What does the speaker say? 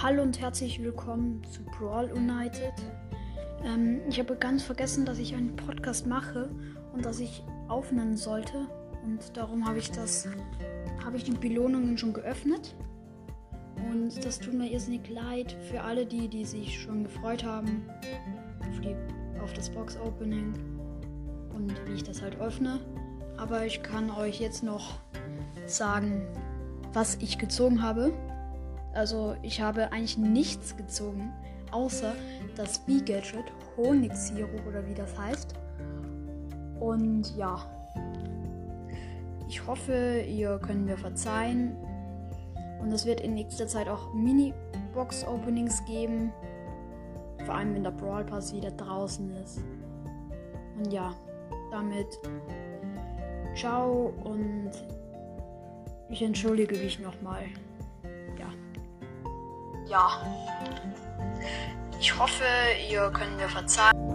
Hallo und herzlich willkommen zu Brawl United. Ähm, ich habe ganz vergessen, dass ich einen Podcast mache und dass ich aufnehmen sollte. Und darum habe ich das, habe ich die Belohnungen schon geöffnet. Und das tut mir irrsinnig leid für alle die, die sich schon gefreut haben auf, die, auf das Box-Opening und wie ich das halt öffne. Aber ich kann euch jetzt noch sagen, was ich gezogen habe. Also ich habe eigentlich nichts gezogen, außer das B-Gadget, Honigsirup oder wie das heißt. Und ja, ich hoffe, ihr könnt mir verzeihen. Und es wird in nächster Zeit auch Mini-Box-Openings geben. Vor allem, wenn der Brawl Pass wieder draußen ist. Und ja, damit ciao und ich entschuldige mich nochmal. Ja. Ich hoffe, ihr könnt mir verzeihen.